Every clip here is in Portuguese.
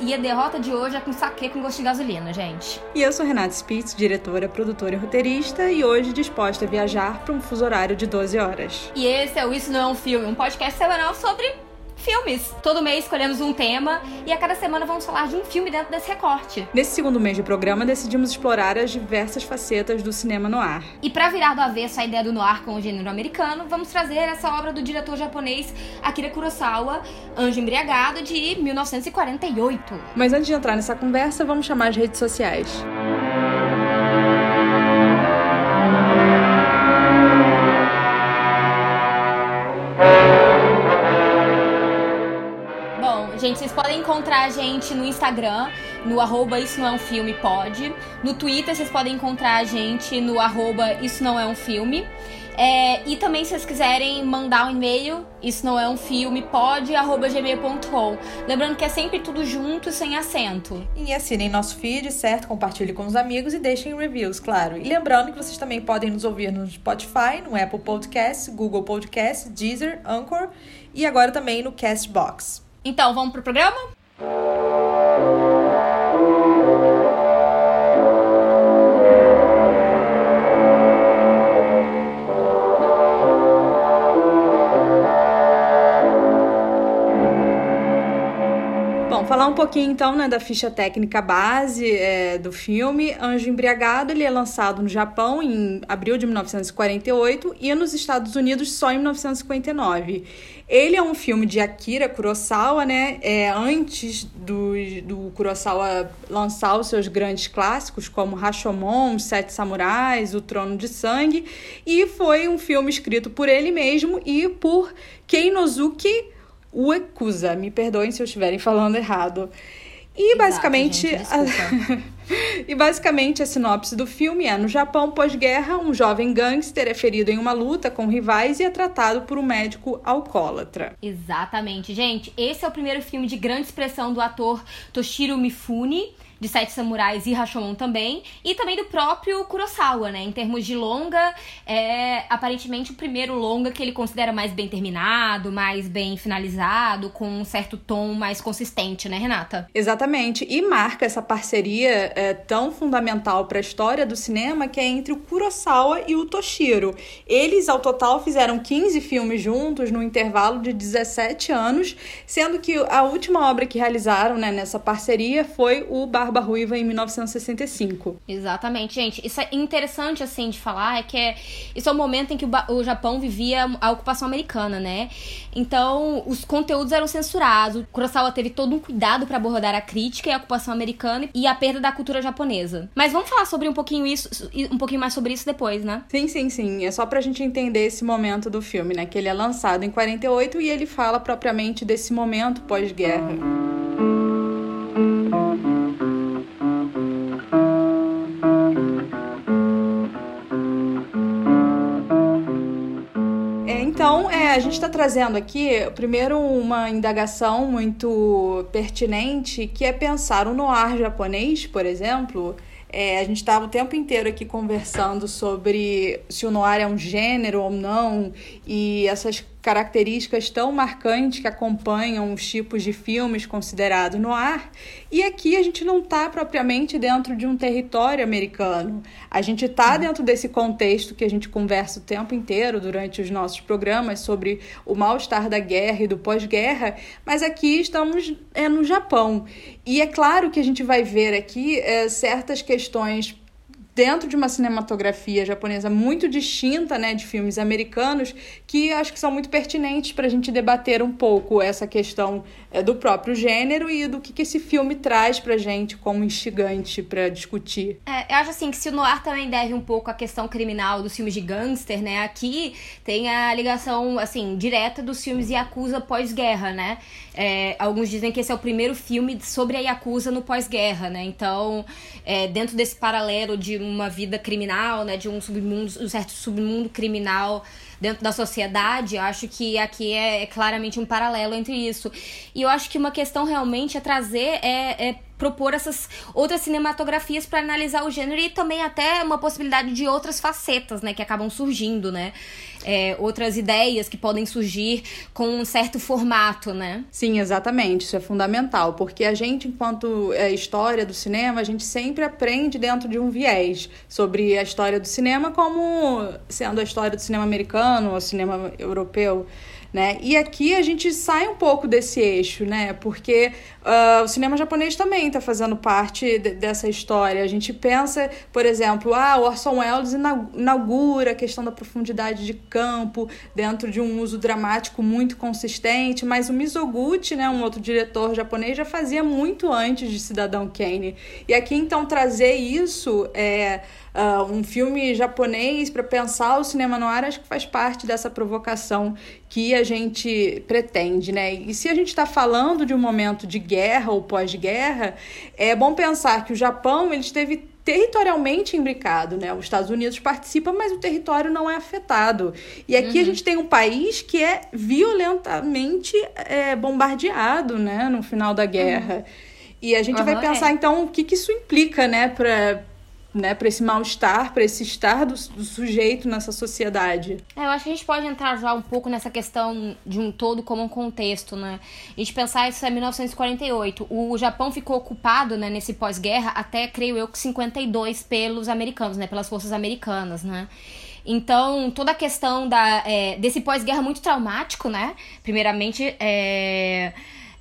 E e a derrota de hoje é com saque com gosto de gasolina, gente. E eu sou Renata Spitz, diretora, produtora e roteirista, e hoje disposta a viajar para um fuso horário de 12 horas. E esse é o Isso Não é um Filme, um podcast semanal sobre filmes. Todo mês escolhemos um tema e a cada semana vamos falar de um filme dentro desse recorte. Nesse segundo mês de programa, decidimos explorar as diversas facetas do cinema no ar. E para virar do avesso a ideia do noir com o gênero americano, vamos trazer essa obra do diretor japonês Akira Kurosawa, Anjo Embriagado, de 1948. Mas antes de entrar nessa conversa, vamos chamar as redes sociais. Vocês podem encontrar a gente no Instagram, no arroba Isso Não É Um Filme Pode. No Twitter, vocês podem encontrar a gente no arroba Isso Não É Um Filme. É, e também, se vocês quiserem mandar um e-mail, isso não é um filme, pode, arroba gmail.com. Lembrando que é sempre tudo junto, sem acento. E assinem nosso feed, certo? Compartilhe com os amigos e deixem reviews, claro. E lembrando que vocês também podem nos ouvir no Spotify, no Apple Podcasts, Google Podcasts, Deezer, Anchor e agora também no Castbox. Então, vamos pro programa? Um pouquinho então né, da ficha técnica base é, do filme. Anjo Embriagado ele é lançado no Japão em abril de 1948 e nos Estados Unidos só em 1959. Ele é um filme de Akira Kurosawa, né? É, antes do, do Kurosawa lançar os seus grandes clássicos, como Rashomon, Sete Samurais, O Trono de Sangue, e foi um filme escrito por ele mesmo e por Keinozuki Uekusa. Me perdoem se eu estiverem falando errado. E basicamente, gente, desculpa. e basicamente a sinopse do filme é: no Japão pós-guerra, um jovem gangster é ferido em uma luta com rivais e é tratado por um médico alcoólatra. Exatamente, gente. Esse é o primeiro filme de grande expressão do ator Toshiro Mifune, de Sete Samurais e Rashomon também, e também do próprio Kurosawa, né? Em termos de longa, é aparentemente o primeiro longa que ele considera mais bem terminado, mais bem finalizado, com um certo tom mais consistente, né, Renata? Exatamente, e marca essa parceria é, tão fundamental para a história do cinema que é entre o Kurosawa e o Toshiro. Eles, ao total, fizeram 15 filmes juntos no intervalo de 17 anos, sendo que a última obra que realizaram né, nessa parceria foi o Barba Ruiva em 1965. Exatamente, gente. Isso é interessante, assim, de falar, é que é, isso é o momento em que o, o Japão vivia a ocupação americana, né? Então, os conteúdos eram censurados. O Kurosawa teve todo um cuidado para abordar a crítica e a ocupação americana e a perda da cultura japonesa. Mas vamos falar sobre um pouquinho isso, um pouquinho mais sobre isso depois, né? Sim, sim, sim. É só pra gente entender esse momento do filme, né? Que ele é lançado em 48 e ele fala propriamente desse momento pós-guerra. A gente está trazendo aqui, primeiro, uma indagação muito pertinente, que é pensar o noir japonês, por exemplo. É, a gente estava o tempo inteiro aqui conversando sobre se o noir é um gênero ou não, e essas características tão marcantes que acompanham os tipos de filmes considerados noir. E aqui a gente não está propriamente dentro de um território americano. A gente está dentro desse contexto que a gente conversa o tempo inteiro durante os nossos programas sobre o mal-estar da guerra e do pós-guerra, mas aqui estamos é, no Japão. E é claro que a gente vai ver aqui é, certas questões dentro de uma cinematografia japonesa muito distinta, né, de filmes americanos, que acho que são muito pertinentes para a gente debater um pouco essa questão é, do próprio gênero e do que, que esse filme traz para gente como instigante para discutir. É, eu acho assim que se o noir também deve um pouco à questão criminal dos filmes de gangster, né, aqui tem a ligação assim direta dos filmes Yakuza pós-guerra, né? É, alguns dizem que esse é o primeiro filme sobre a Yakuza no pós-guerra, né? Então, é, dentro desse paralelo de uma vida criminal, né? De um submundo, um certo submundo criminal dentro da sociedade, acho que aqui é, é claramente um paralelo entre isso. E eu acho que uma questão realmente é trazer, é, é propor essas outras cinematografias para analisar o gênero e também até uma possibilidade de outras facetas, né, que acabam surgindo, né? É, outras ideias que podem surgir com um certo formato, né? Sim, exatamente. Isso é fundamental, porque a gente, enquanto é, história do cinema, a gente sempre aprende dentro de um viés sobre a história do cinema, como sendo a história do cinema americano ou cinema europeu né? E aqui a gente sai um pouco desse eixo, né? Porque uh, o cinema japonês também está fazendo parte de, dessa história. A gente pensa, por exemplo, ah, Orson Welles inaugura a questão da profundidade de campo dentro de um uso dramático muito consistente, mas o Mizoguchi, né, um outro diretor japonês, já fazia muito antes de Cidadão Kane. E aqui então trazer isso é uh, um filme japonês para pensar o cinema no ar, acho que faz parte dessa provocação que a gente pretende, né? E se a gente está falando de um momento de guerra ou pós-guerra, é bom pensar que o Japão ele esteve territorialmente imbricado, né? Os Estados Unidos participam, mas o território não é afetado. E aqui uhum. a gente tem um país que é violentamente é, bombardeado, né? No final da guerra. Uhum. E a gente uhum, vai pensar, é. então, o que, que isso implica, né? Para né, para esse mal-estar, para esse estar do, do, sujeito nessa sociedade. É, eu acho que a gente pode entrar já um pouco nessa questão de um todo como um contexto, né? A gente pensar isso é 1948. O Japão ficou ocupado, né, nesse pós-guerra até, creio eu, que 52 pelos americanos, né, pelas forças americanas, né? Então, toda a questão da, é, desse pós-guerra muito traumático, né? Primeiramente, é,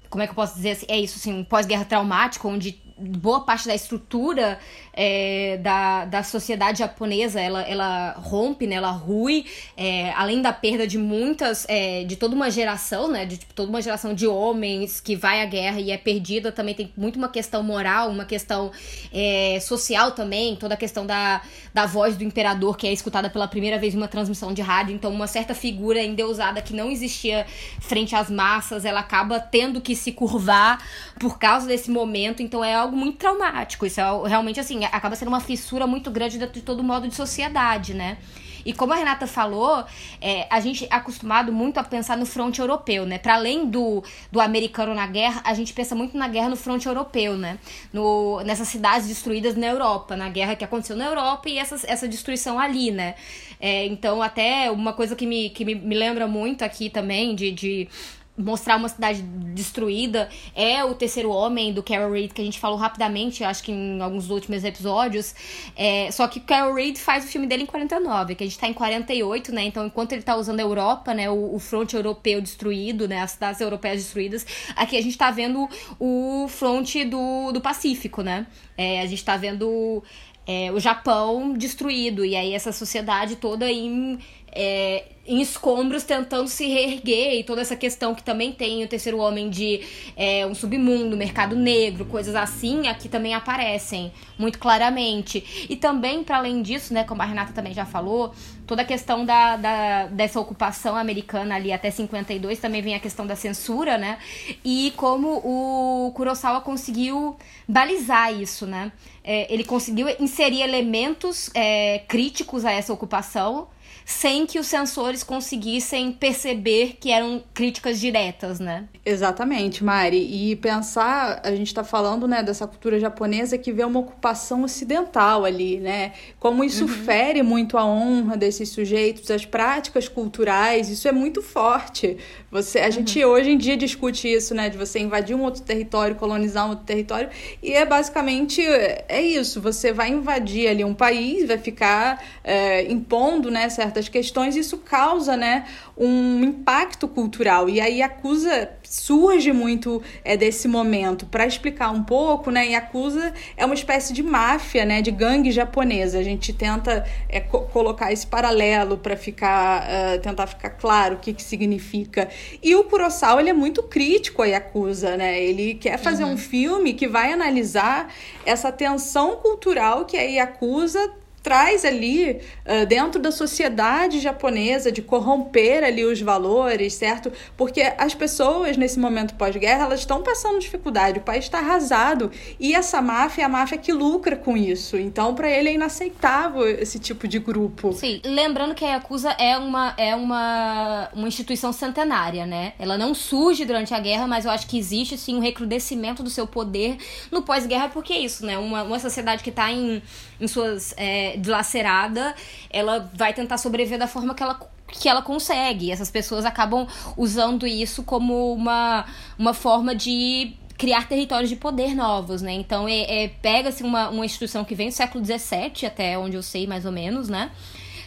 como é que eu posso dizer assim? É isso, assim, um pós-guerra traumático, onde boa parte da estrutura é, da, da sociedade japonesa ela, ela rompe, né? Ela rui, é, além da perda de muitas, é, de toda uma geração, né? De tipo, toda uma geração de homens que vai à guerra e é perdida, também tem muito uma questão moral, uma questão é, social também, toda a questão da, da voz do imperador que é escutada pela primeira vez em uma transmissão de rádio, então uma certa figura endeusada que não existia frente às massas, ela acaba tendo que se curvar por causa desse momento, então é algo muito traumático, isso é realmente assim, acaba sendo uma fissura muito grande dentro de todo modo de sociedade, né? E como a Renata falou, é, a gente é acostumado muito a pensar no fronte europeu, né? Para além do, do americano na guerra, a gente pensa muito na guerra no fronte europeu, né? No, nessas cidades destruídas na Europa, na guerra que aconteceu na Europa e essa, essa destruição ali, né? É, então, até uma coisa que me, que me, me lembra muito aqui também de, de mostrar uma cidade destruída é o terceiro homem do Carol Reed que a gente falou rapidamente acho que em alguns últimos episódios. É, só que o Carol Reed faz o filme dele em 49 que a gente tá em 48 né? Então enquanto ele tá usando a Europa né o, o fronte europeu destruído né as cidades europeias destruídas aqui a gente tá vendo o fronte do, do Pacífico né? É, a gente tá vendo é, o Japão destruído e aí essa sociedade toda em é, em escombros tentando se reerguer e toda essa questão que também tem o terceiro homem de é, um submundo, mercado negro, coisas assim, aqui também aparecem muito claramente. E também, para além disso, né, como a Renata também já falou, toda a questão da, da, dessa ocupação americana ali até 52 também vem a questão da censura, né? E como o Kurosawa conseguiu balizar isso, né? É, ele conseguiu inserir elementos é, críticos a essa ocupação sem que os sensores conseguissem perceber que eram críticas diretas, né? Exatamente, Mari. E pensar, a gente está falando, né, dessa cultura japonesa que vê uma ocupação ocidental ali, né? Como isso uhum. fere muito a honra desses sujeitos, as práticas culturais, isso é muito forte. Você, a uhum. gente hoje em dia discute isso, né, de você invadir um outro território, colonizar um outro território, e é basicamente é isso. Você vai invadir ali um país, vai ficar é, impondo, né, certas questões, isso causa, né, um impacto cultural. E aí acusa surge muito é, desse momento para explicar um pouco, né? E acusa é uma espécie de máfia, né, de gangue japonesa. A gente tenta é, co colocar esse paralelo para ficar uh, tentar ficar claro o que, que significa. E o Kurosawa ele é muito crítico a Yakuza, né? Ele quer fazer uhum. um filme que vai analisar essa tensão cultural que a Yakuza traz ali uh, dentro da sociedade japonesa de corromper ali os valores, certo? Porque as pessoas nesse momento pós-guerra elas estão passando dificuldade, o país está arrasado e essa máfia é a máfia que lucra com isso. Então para ele é inaceitável esse tipo de grupo. Sim, lembrando que a Yakuza é uma é uma uma instituição centenária, né? Ela não surge durante a guerra, mas eu acho que existe sim um recrudescimento do seu poder no pós-guerra porque é isso, né? Uma, uma sociedade que está em, em suas é, dilacerada, ela vai tentar sobreviver da forma que ela que ela consegue. Essas pessoas acabam usando isso como uma, uma forma de criar territórios de poder novos, né? Então, é, é pega-se uma, uma instituição que vem do século XVII, até onde eu sei mais ou menos, né?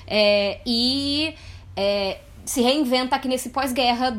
É, e é, se reinventa aqui nesse pós-guerra,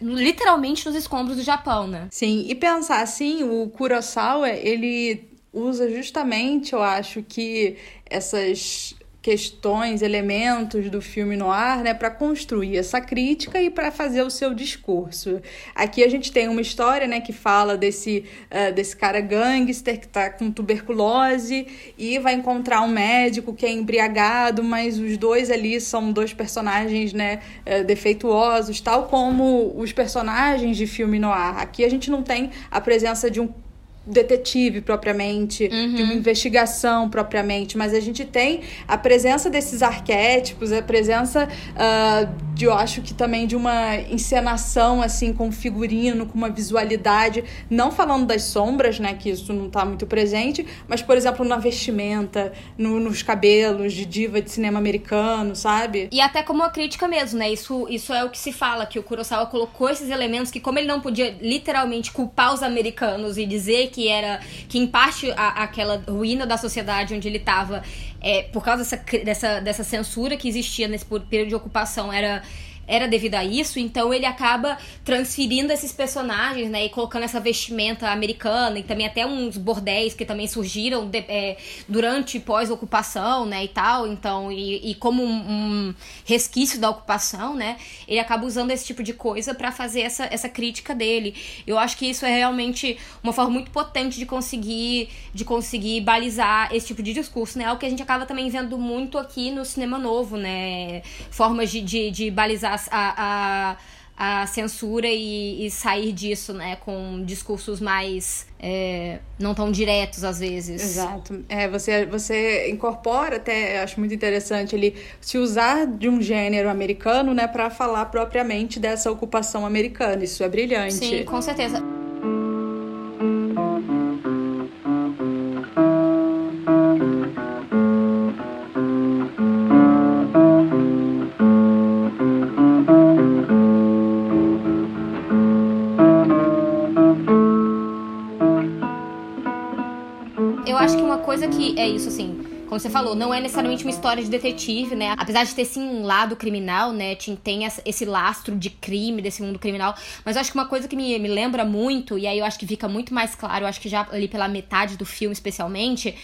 literalmente nos escombros do Japão, né? Sim, e pensar assim, o Kurosawa, ele usa justamente, eu acho que essas questões, elementos do filme no ar, né, para construir essa crítica e para fazer o seu discurso. Aqui a gente tem uma história, né, que fala desse, uh, desse cara gangster que está com tuberculose e vai encontrar um médico que é embriagado, mas os dois ali são dois personagens, né, uh, defeituosos, tal como os personagens de filme no ar. Aqui a gente não tem a presença de um detetive propriamente, uhum. de uma uhum. investigação propriamente, mas a gente tem a presença desses arquétipos, a presença uh, de, eu acho que também de uma encenação assim com figurino, com uma visualidade, não falando das sombras, né, que isso não está muito presente, mas por exemplo na vestimenta, no, nos cabelos de diva de cinema americano, sabe? E até como uma crítica mesmo, né? Isso, isso é o que se fala que o Kurosawa colocou esses elementos que como ele não podia literalmente culpar os americanos e dizer que era que em parte a, aquela ruína da sociedade onde ele estava é, por causa dessa, dessa, dessa censura que existia nesse período de ocupação era era devido a isso, então ele acaba transferindo esses personagens, né, e colocando essa vestimenta americana e também até uns bordéis que também surgiram de, é, durante pós-ocupação, né, e tal, então, e, e como um, um, resquício da ocupação, né, ele acaba usando esse tipo de coisa para fazer essa, essa crítica dele. Eu acho que isso é realmente uma forma muito potente de conseguir, de conseguir balizar esse tipo de discurso, né, algo que a gente acaba também vendo muito aqui no cinema novo, né, formas de, de, de balizar a, a, a censura e, e, sair disso, né? Com discursos mais é, não tão diretos às vezes. Exato. É, você, você incorpora até, acho muito interessante ele se usar de um gênero americano, né, para falar propriamente dessa ocupação americana. Isso é brilhante. Sim, com certeza. Coisa que é isso, assim, como você falou, não é necessariamente uma história de detetive, né? Apesar de ter sim um lado criminal, né? Tem esse lastro de crime, desse mundo criminal. Mas eu acho que uma coisa que me, me lembra muito, e aí eu acho que fica muito mais claro, eu acho que já ali pela metade do filme, especialmente,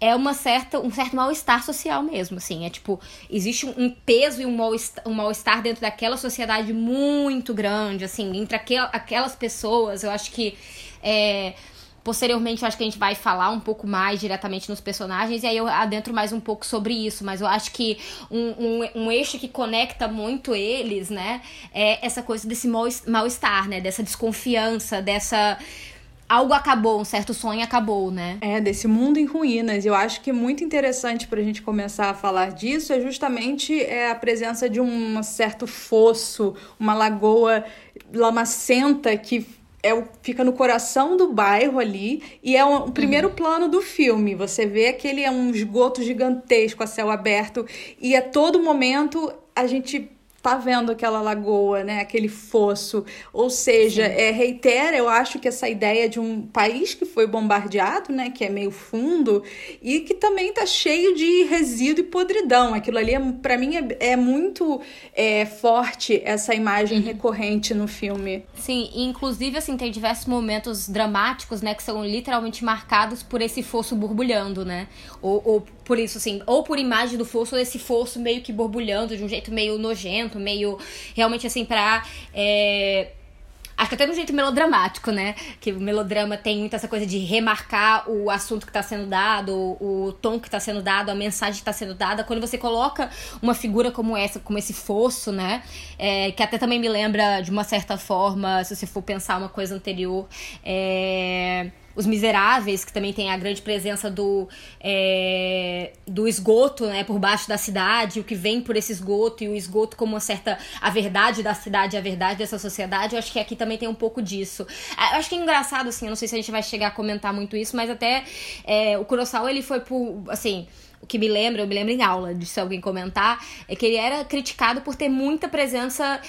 é uma certa, um certo mal-estar social mesmo, assim. É tipo, existe um peso e um mal-estar um mal dentro daquela sociedade muito grande, assim, entre aquel, aquelas pessoas. Eu acho que. É, Posteriormente, eu acho que a gente vai falar um pouco mais diretamente nos personagens, e aí eu adentro mais um pouco sobre isso. Mas eu acho que um, um, um eixo que conecta muito eles, né, é essa coisa desse mal-estar, né, dessa desconfiança, dessa algo acabou, um certo sonho acabou, né? É, desse mundo em ruínas. Eu acho que é muito interessante para a gente começar a falar disso é justamente é, a presença de um certo fosso, uma lagoa lamacenta que é o, fica no coração do bairro ali e é o, o primeiro uhum. plano do filme. Você vê aquele é um esgoto gigantesco a céu aberto e a todo momento a gente tá vendo aquela lagoa, né? Aquele fosso. Ou seja, é, reitera, eu acho que essa ideia de um país que foi bombardeado, né? Que é meio fundo e que também tá cheio de resíduo e podridão. Aquilo ali, é, para mim, é, é muito é, forte essa imagem uhum. recorrente no filme. Sim, inclusive, assim, tem diversos momentos dramáticos, né? Que são literalmente marcados por esse fosso borbulhando, né? Ou, ou por isso, assim, ou por imagem do fosso, ou esse fosso meio que borbulhando de um jeito meio nojento, meio realmente assim, pra. É... Acho que até de um jeito melodramático, né? Que o melodrama tem muito essa coisa de remarcar o assunto que está sendo dado, o tom que está sendo dado, a mensagem que está sendo dada. Quando você coloca uma figura como essa, como esse fosso, né? É, que até também me lembra, de uma certa forma, se você for pensar uma coisa anterior, é os Miseráveis, que também tem a grande presença do, é, do esgoto né, por baixo da cidade, o que vem por esse esgoto, e o esgoto como uma certa. a verdade da cidade, a verdade dessa sociedade. Eu acho que aqui também tem um pouco disso. Eu acho que é engraçado, assim, eu não sei se a gente vai chegar a comentar muito isso, mas até é, o Kurosawa ele foi por. assim o que me lembra, eu me lembro em aula, de se alguém comentar, é que ele era criticado por ter muita presença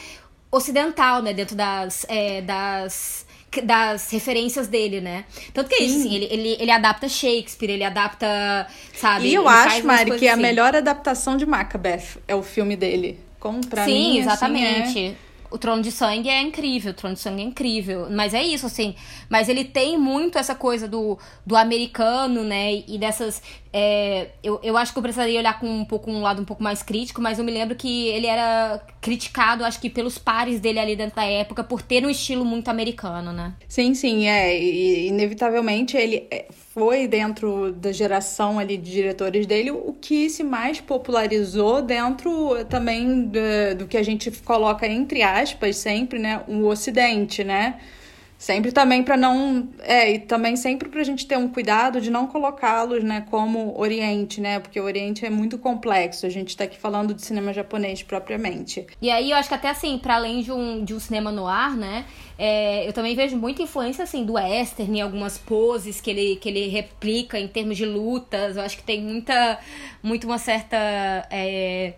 ocidental, né, dentro das, é, das das referências dele, né? Tanto que é isso, assim, ele, ele, ele adapta Shakespeare, ele adapta, sabe? E eu acho, Mari, que assim. a melhor adaptação de Macbeth é o filme dele. Como pra Sim, mim, assim, exatamente. Assim, é... O Trono de Sangue é incrível, o Trono de Sangue é incrível. Mas é isso, assim. Mas ele tem muito essa coisa do, do americano, né? E dessas é, eu, eu acho que eu precisaria olhar com um pouco um lado um pouco mais crítico, mas eu me lembro que ele era criticado, acho que pelos pares dele ali dentro da época, por ter um estilo muito americano, né? Sim, sim, é. E, inevitavelmente ele é, foi dentro da geração ali de diretores dele o que se mais popularizou dentro também do, do que a gente coloca entre aspas sempre, né? O Ocidente, né? Sempre também para não. É, e também sempre para a gente ter um cuidado de não colocá-los né, como Oriente, né? Porque o Oriente é muito complexo. A gente está aqui falando de cinema japonês propriamente. E aí eu acho que até assim, para além de um, de um cinema no ar, né? É, eu também vejo muita influência assim do western em algumas poses que ele, que ele replica em termos de lutas. Eu acho que tem muita, muito uma certa. É,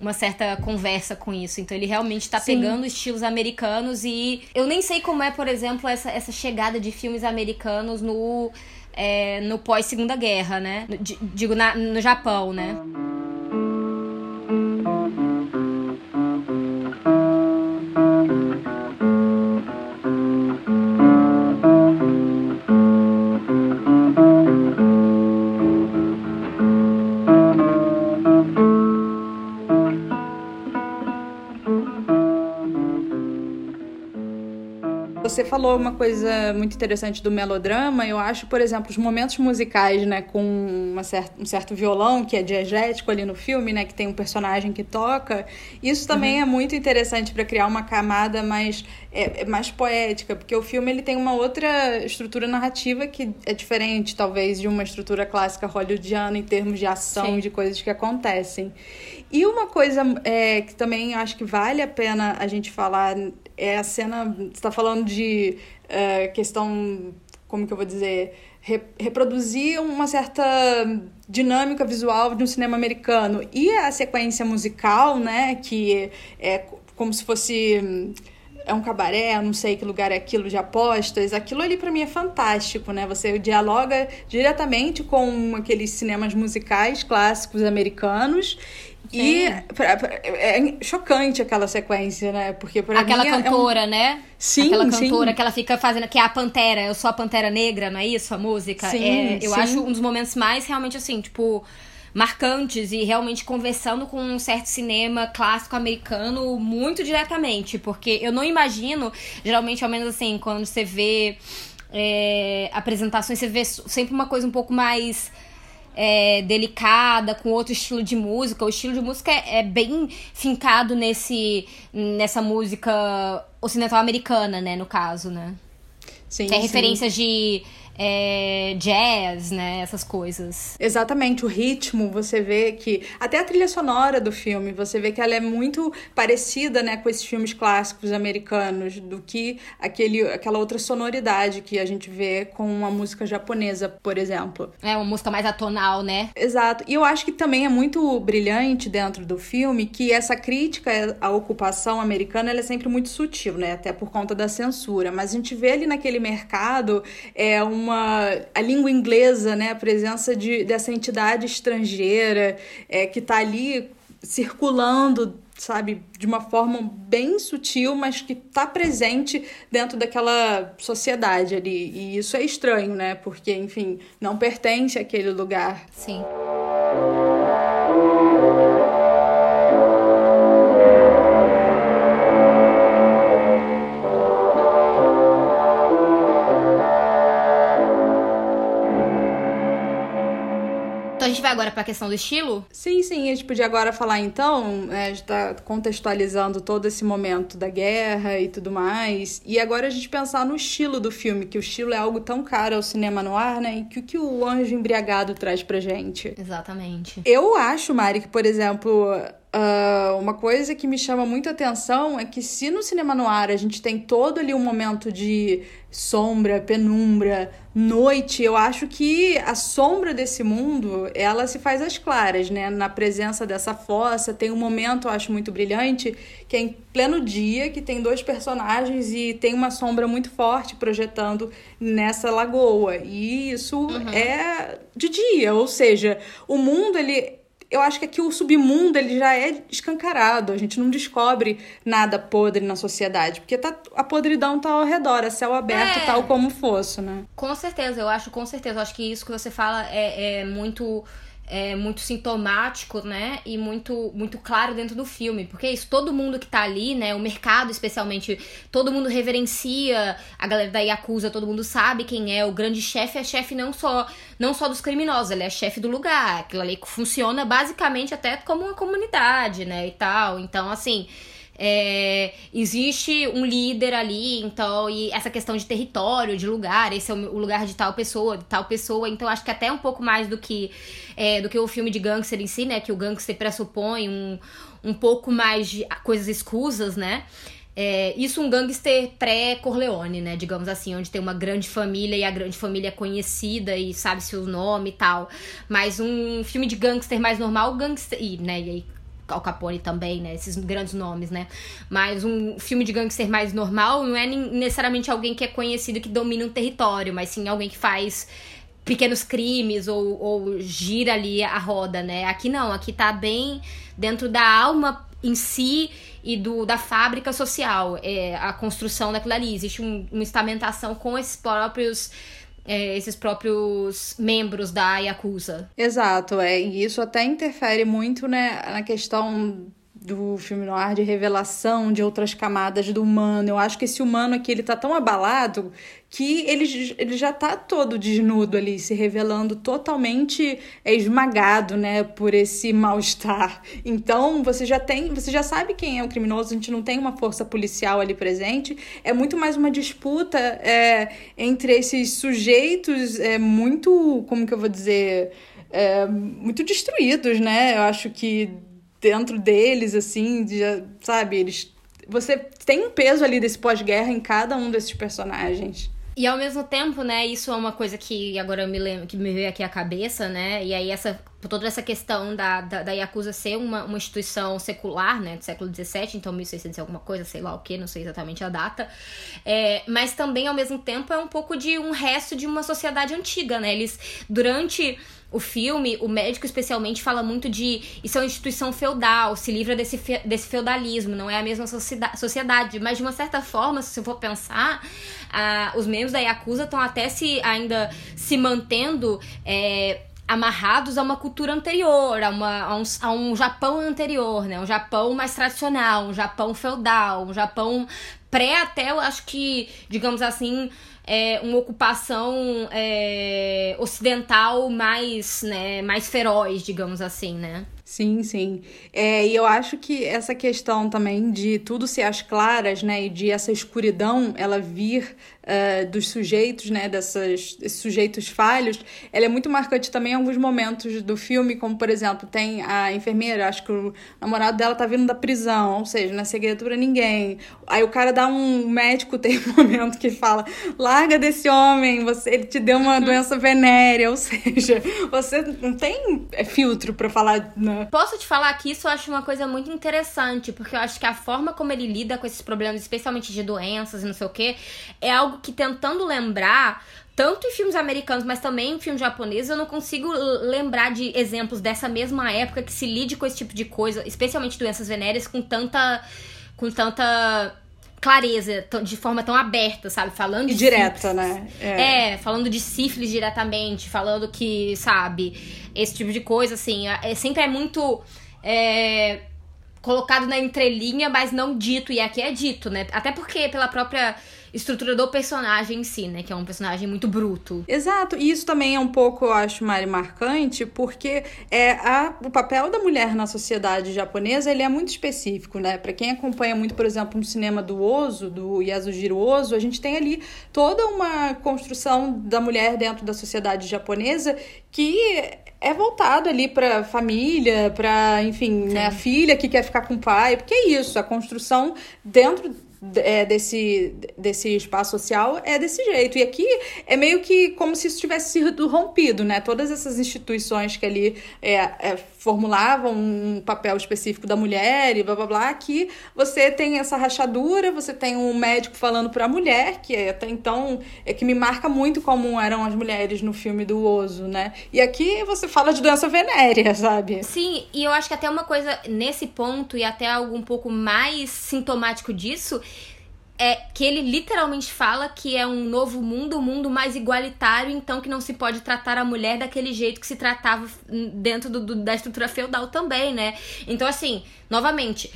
uma certa conversa com isso. Então ele realmente está pegando estilos americanos e eu nem sei como é, por exemplo, essa, essa chegada de filmes americanos no, é, no pós Segunda Guerra, né? Digo, na, no Japão, né? Você falou uma coisa muito interessante do melodrama. Eu acho, por exemplo, os momentos musicais, né, com um certo violão que é diegético ali no filme, né, que tem um personagem que toca. Isso também uhum. é muito interessante para criar uma camada mais é, é, mais poética, porque o filme ele tem uma outra estrutura narrativa que é diferente, talvez, de uma estrutura clássica hollywoodiana em termos de ação Sim. de coisas que acontecem. E uma coisa é, que também acho que vale a pena a gente falar é a cena. Você está falando de uh, questão. Como que eu vou dizer? Re, reproduzir uma certa dinâmica visual de um cinema americano. E a sequência musical, né? Que é como se fosse é um cabaré, não sei que lugar é aquilo de apostas, aquilo ali para mim é fantástico, né? Você dialoga diretamente com aqueles cinemas musicais clássicos americanos Sim. E pra, pra, é chocante aquela sequência, né? Porque pra Aquela cantora, é um... né? Sim, Aquela cantora sim. que ela fica fazendo, que é a Pantera, eu sou a Pantera Negra, não é isso? A música? Sim, é, eu sim. acho um dos momentos mais realmente assim, tipo, marcantes e realmente conversando com um certo cinema clássico americano muito diretamente. Porque eu não imagino, geralmente, ao menos assim, quando você vê é, apresentações, você vê sempre uma coisa um pouco mais é, delicada, com outro estilo de música. O estilo de música é, é bem fincado nesse, nessa música ocidental americana, né, no caso, né? Sim, Tem sim. referências de é, jazz, né? Essas coisas. Exatamente, o ritmo, você vê que. Até a trilha sonora do filme, você vê que ela é muito parecida, né, com esses filmes clássicos americanos, do que aquele, aquela outra sonoridade que a gente vê com uma música japonesa, por exemplo. É, uma música mais atonal, né? Exato. E eu acho que também é muito brilhante dentro do filme que essa crítica à ocupação americana ela é sempre muito sutil, né? Até por conta da censura. Mas a gente vê ali naquele mercado é uma a língua inglesa, né? A presença de, dessa entidade estrangeira é, que está ali circulando sabe, de uma forma bem sutil, mas que está presente dentro daquela sociedade ali. E isso é estranho, né? Porque, enfim, não pertence àquele lugar. Sim. Vai agora para a questão do estilo? Sim, sim. A gente podia agora falar então, né, a gente tá contextualizando todo esse momento da guerra e tudo mais. E agora a gente pensar no estilo do filme, que o estilo é algo tão caro ao cinema no ar, né? E que o que o Anjo Embriagado traz pra gente. Exatamente. Eu acho, Mari, que, por exemplo, Uh, uma coisa que me chama muita atenção é que se no cinema noir a gente tem todo ali um momento de sombra, penumbra, noite, eu acho que a sombra desse mundo, ela se faz às claras, né? Na presença dessa fossa, tem um momento, eu acho muito brilhante, que é em pleno dia, que tem dois personagens e tem uma sombra muito forte projetando nessa lagoa. E isso uhum. é de dia, ou seja, o mundo ele eu acho que aqui o submundo ele já é escancarado. A gente não descobre nada podre na sociedade, porque tá, a podridão tá ao redor, é céu aberto, é. tal como fosse, né? Com certeza, eu acho, com certeza. Eu acho que isso que você fala é, é muito é, muito sintomático, né? E muito, muito claro dentro do filme. Porque isso, todo mundo que tá ali, né? O mercado, especialmente, todo mundo reverencia a galera da Yakuza, todo mundo sabe quem é. O grande chefe é chefe não só, não só dos criminosos, ele é chefe do lugar. Aquilo ali funciona basicamente até como uma comunidade, né? E tal. Então, assim. É, existe um líder ali, então, e essa questão de território, de lugar, esse é o lugar de tal pessoa, de tal pessoa, então acho que até um pouco mais do que é, do que o filme de gangster em si, né? Que o gangster pressupõe um, um pouco mais de coisas escusas, né? É, isso um gangster pré-Corleone, né? Digamos assim, onde tem uma grande família e a grande família é conhecida e sabe seu nome e tal. Mas um filme de gangster mais normal, gangster. E, né, e aí Al Capone também, né? Esses grandes nomes, né? Mas um filme de gangster mais normal não é necessariamente alguém que é conhecido que domina um território, mas sim alguém que faz pequenos crimes ou, ou gira ali a roda, né? Aqui não, aqui tá bem dentro da alma em si e do, da fábrica social, é, a construção daquilo ali. Existe um, uma estamentação com esses próprios é, esses próprios membros da Yakuza. Exato, é, e isso até interfere muito né, na questão do filme noir de revelação de outras camadas do humano. Eu acho que esse humano aqui ele tá tão abalado que ele, ele já tá todo desnudo ali, se revelando totalmente esmagado, né, por esse mal-estar. Então, você já tem, você já sabe quem é o criminoso, a gente não tem uma força policial ali presente, é muito mais uma disputa é, entre esses sujeitos é, muito, como que eu vou dizer, é, muito destruídos, né? Eu acho que dentro deles, assim, de, sabe, eles. Você tem um peso ali desse pós-guerra em cada um desses personagens. E ao mesmo tempo, né, isso é uma coisa que agora me lembro, que me veio aqui à cabeça, né? E aí essa toda essa questão da, da, da Yakuza ser uma, uma instituição secular, né, do século XVII, então 1600 e alguma coisa, sei lá o que, não sei exatamente a data, é, mas também ao mesmo tempo é um pouco de um resto de uma sociedade antiga, né? Eles durante o filme, o médico especialmente fala muito de isso é uma instituição feudal, se livra desse, fe, desse feudalismo, não é a mesma sociedade. Mas de uma certa forma, se você for pensar, os membros da Yakuza estão até se ainda se mantendo. É, amarrados a uma cultura anterior, a, uma, a, um, a um Japão anterior, né? Um Japão mais tradicional, um Japão feudal, um Japão pré até, eu acho que, digamos assim, é, uma ocupação é, ocidental mais, né, mais feroz, digamos assim, né? Sim, sim. É, e eu acho que essa questão também de tudo ser às claras, né, e de essa escuridão ela vir uh, dos sujeitos, né, dessas, desses sujeitos falhos, ela é muito marcante também em alguns momentos do filme, como por exemplo, tem a enfermeira, acho que o namorado dela tá vindo da prisão, ou seja, não é segredo pra ninguém. Aí o cara dá um médico, tem um momento que fala: larga desse homem, você, ele te deu uma doença venérea, ou seja, você não tem filtro para falar. Né? Posso te falar que isso eu acho uma coisa muito interessante, porque eu acho que a forma como ele lida com esses problemas, especialmente de doenças e não sei o que, é algo que tentando lembrar tanto em filmes americanos, mas também em filmes japoneses, eu não consigo lembrar de exemplos dessa mesma época que se lide com esse tipo de coisa, especialmente doenças venéreas, com tanta. com tanta clareza, de forma tão aberta, sabe? Falando e direta, sífilis. né? É. é. falando de sífilis diretamente, falando que, sabe, esse tipo de coisa, assim, é, sempre é muito. É, colocado na entrelinha, mas não dito, e aqui é dito, né? Até porque pela própria estrutura do personagem em si, né? Que é um personagem muito bruto. Exato. E isso também é um pouco, eu acho, Mari, marcante, porque é a, o papel da mulher na sociedade japonesa ele é muito específico, né? Para quem acompanha muito, por exemplo, no cinema do Ozo, do Yasujiro Ozo, a gente tem ali toda uma construção da mulher dentro da sociedade japonesa que é voltado ali para família, para, enfim, né, a filha que quer ficar com o pai, porque é isso, a construção dentro é, desse, desse espaço social é desse jeito. E aqui é meio que como se isso tivesse sido rompido, né? Todas essas instituições que ali é, é, formulavam um papel específico da mulher e blá blá blá, que você tem essa rachadura, você tem um médico falando para a mulher, que é, até então é que me marca muito como eram as mulheres no filme do Oso, né? E aqui você fala de doença venérea, sabe? Sim, e eu acho que até uma coisa nesse ponto, e até algo um pouco mais sintomático disso, é que ele literalmente fala que é um novo mundo, um mundo mais igualitário, então que não se pode tratar a mulher daquele jeito que se tratava dentro do, do, da estrutura feudal também, né? Então, assim, novamente,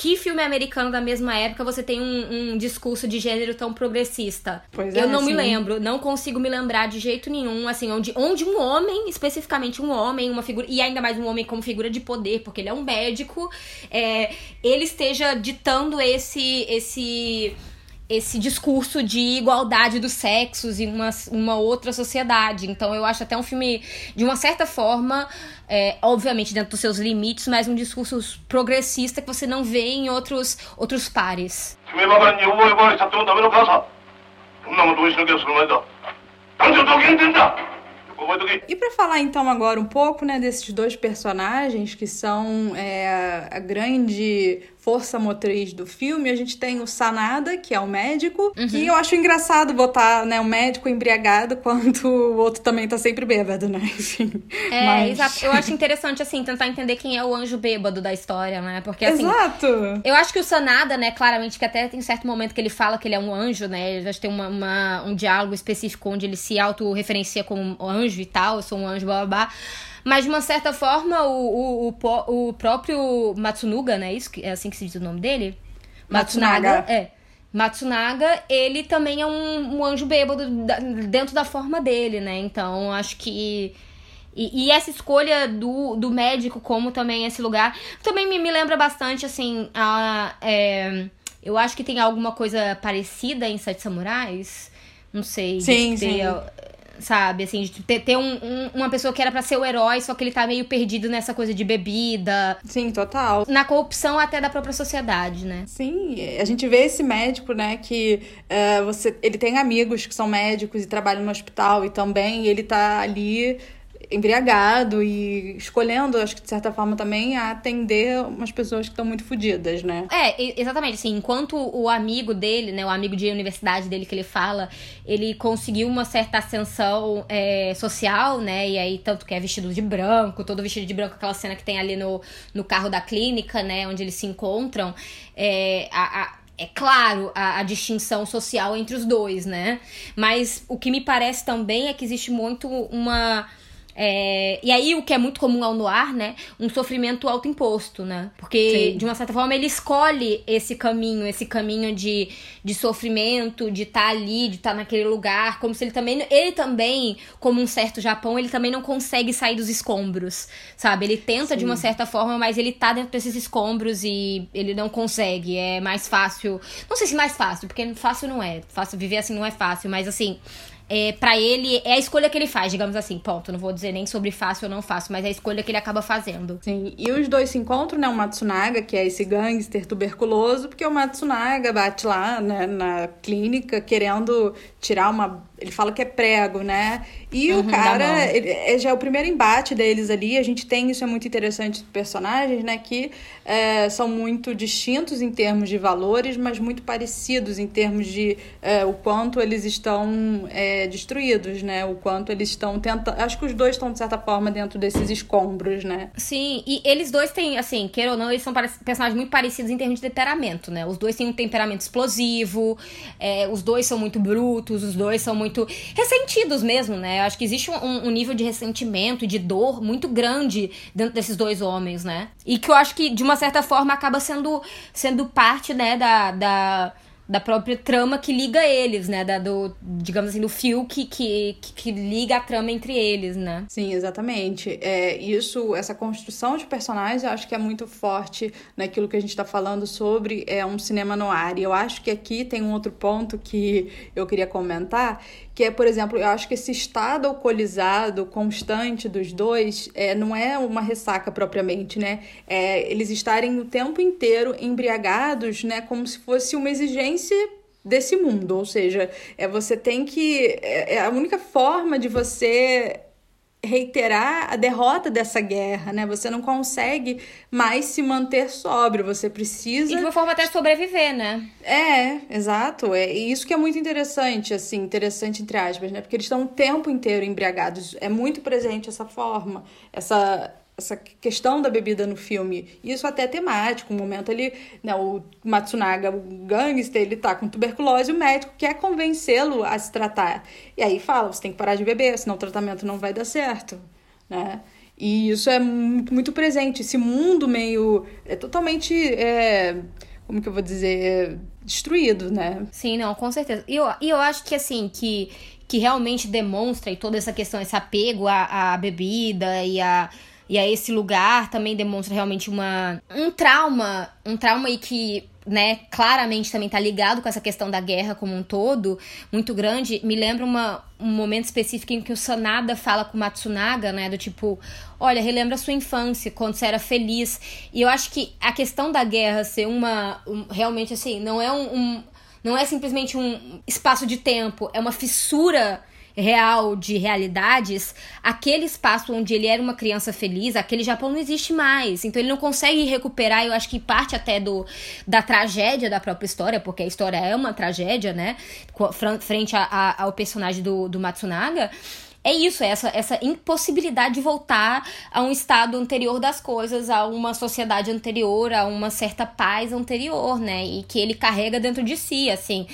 que filme americano da mesma época você tem um, um discurso de gênero tão progressista? Pois eu é, não sim. me lembro, não consigo me lembrar de jeito nenhum, assim, onde, onde um homem, especificamente um homem, uma figura, e ainda mais um homem como figura de poder, porque ele é um médico, é, ele esteja ditando esse, esse esse discurso de igualdade dos sexos em uma, uma outra sociedade. Então eu acho até um filme, de uma certa forma, é, obviamente dentro dos seus limites, mas um discurso progressista que você não vê em outros, outros pares. E para falar então agora um pouco né, desses dois personagens que são é, a grande força motriz do filme, a gente tem o Sanada, que é o médico, uhum. que eu acho engraçado botar, né, um médico embriagado quando o outro também tá sempre bêbado, né? Enfim. É, mas... exato. Eu acho interessante, assim, tentar entender quem é o anjo bêbado da história, né? Porque, assim... Exato! Eu acho que o Sanada, né, claramente, que até tem certo momento que ele fala que ele é um anjo, né? Ele já tem uma, uma, um diálogo específico onde ele se auto-referencia como um anjo e tal, eu sou um anjo, blá, blá, blá. Mas, de uma certa forma, o, o, o, o próprio Matsunuga, né? Isso, é assim que se diz o nome dele? Matsunaga. Matsunaga é. Matsunaga, ele também é um, um anjo bêbado da, dentro da forma dele, né? Então, acho que. E, e, essa escolha do, do médico como também esse lugar também me, me lembra bastante, assim, a, é, eu acho que tem alguma coisa parecida em Sete Samurais. Não sei. Sim, sim sabe? Assim, de ter, ter um, um, uma pessoa que era para ser o herói, só que ele tá meio perdido nessa coisa de bebida. Sim, total. Na corrupção até da própria sociedade, né? Sim, a gente vê esse médico, né, que uh, você, ele tem amigos que são médicos e trabalham no hospital e também ele tá ali embriagado e escolhendo, acho que de certa forma também, a atender umas pessoas que estão muito fodidas, né? É, exatamente, assim, enquanto o amigo dele, né, o amigo de universidade dele que ele fala, ele conseguiu uma certa ascensão é, social, né, e aí tanto que é vestido de branco, todo vestido de branco, aquela cena que tem ali no, no carro da clínica, né, onde eles se encontram, é, a, a é claro a, a, distinção social entre os dois, né? Mas o que me parece também é que existe muito uma É, e aí, o que é muito comum ao noir, né? Um sofrimento autoimposto, né? Porque, Sim. de uma certa forma, ele escolhe esse caminho, esse caminho de, de sofrimento, de estar tá ali, de estar tá naquele lugar, como se ele também. Ele também, como um certo Japão, ele também não consegue sair dos escombros, sabe? Ele tenta Sim. de uma certa forma, mas ele tá dentro desses escombros e ele não consegue. É mais fácil. Não sei se mais fácil, porque fácil não é. Fácil viver assim não é fácil, mas assim é, para ele, é a escolha que ele faz, digamos assim. Ponto. Não vou dizer nem sobre fácil ou não fácil, mas é a escolha que ele acaba fazendo. Sim, e os dois se encontram, né? O Matsunaga, que é esse gangster tuberculoso, porque o Matsunaga bate lá né, na clínica querendo tirar uma ele fala que é prego, né? E uhum, o cara, ele, é, já é o primeiro embate deles ali. A gente tem isso é muito interessante personagens, né? Que é, são muito distintos em termos de valores, mas muito parecidos em termos de é, o quanto eles estão é, destruídos, né? O quanto eles estão tentando. Acho que os dois estão, de certa forma, dentro desses escombros, né? Sim, e eles dois têm, assim, queira ou não, eles são personagens muito parecidos em termos de temperamento, né? Os dois têm um temperamento explosivo, é, os dois são muito brutos, os dois são muito muito ressentidos mesmo, né? Eu acho que existe um, um nível de ressentimento, de dor muito grande dentro desses dois homens, né? E que eu acho que, de uma certa forma, acaba sendo, sendo parte, né, da, da da própria trama que liga eles, né? Da, do, digamos assim, do fio que, que, que, liga a trama entre eles, né? Sim, exatamente. É, isso, essa construção de personagens, eu acho que é muito forte naquilo que a gente está falando sobre é um cinema no ar. E eu acho que aqui tem um outro ponto que eu queria comentar, que é, por exemplo, eu acho que esse estado alcoolizado constante dos dois é, não é uma ressaca propriamente, né? É, eles estarem o tempo inteiro embriagados, né? Como se fosse uma exigência desse mundo, ou seja, é você tem que é, é a única forma de você reiterar a derrota dessa guerra, né? Você não consegue mais se manter sóbrio, você precisa... E de uma forma até sobreviver, né? É, exato. É isso que é muito interessante, assim, interessante entre aspas, né? Porque eles estão o tempo inteiro embriagados. É muito presente essa forma, essa essa questão da bebida no filme. Isso até é temático. Um momento ali, né, o Matsunaga, o gangster, ele tá com tuberculose, o médico quer convencê-lo a se tratar. E aí fala, você tem que parar de beber, senão o tratamento não vai dar certo, né? E isso é muito, muito presente. Esse mundo meio... É totalmente... É, como que eu vou dizer? É, destruído, né? Sim, não, com certeza. E eu, eu acho que, assim, que, que realmente demonstra e toda essa questão, esse apego à, à bebida e a e a esse lugar também demonstra realmente uma um trauma, um trauma aí que né, claramente também tá ligado com essa questão da guerra como um todo, muito grande. Me lembra uma, um momento específico em que o Sanada fala com o Matsunaga, né, do tipo, olha, relembra sua infância, quando você era feliz. E eu acho que a questão da guerra ser uma, um, realmente assim, não é um, um não é simplesmente um espaço de tempo, é uma fissura real de realidades, aquele espaço onde ele era uma criança feliz, aquele Japão não existe mais. Então ele não consegue recuperar, eu acho que parte até do da tragédia da própria história, porque a história é uma tragédia, né? Frente a, a, ao personagem do, do Matsunaga é isso, é essa, essa impossibilidade de voltar a um estado anterior das coisas, a uma sociedade anterior, a uma certa paz anterior, né? E que ele carrega dentro de si, assim.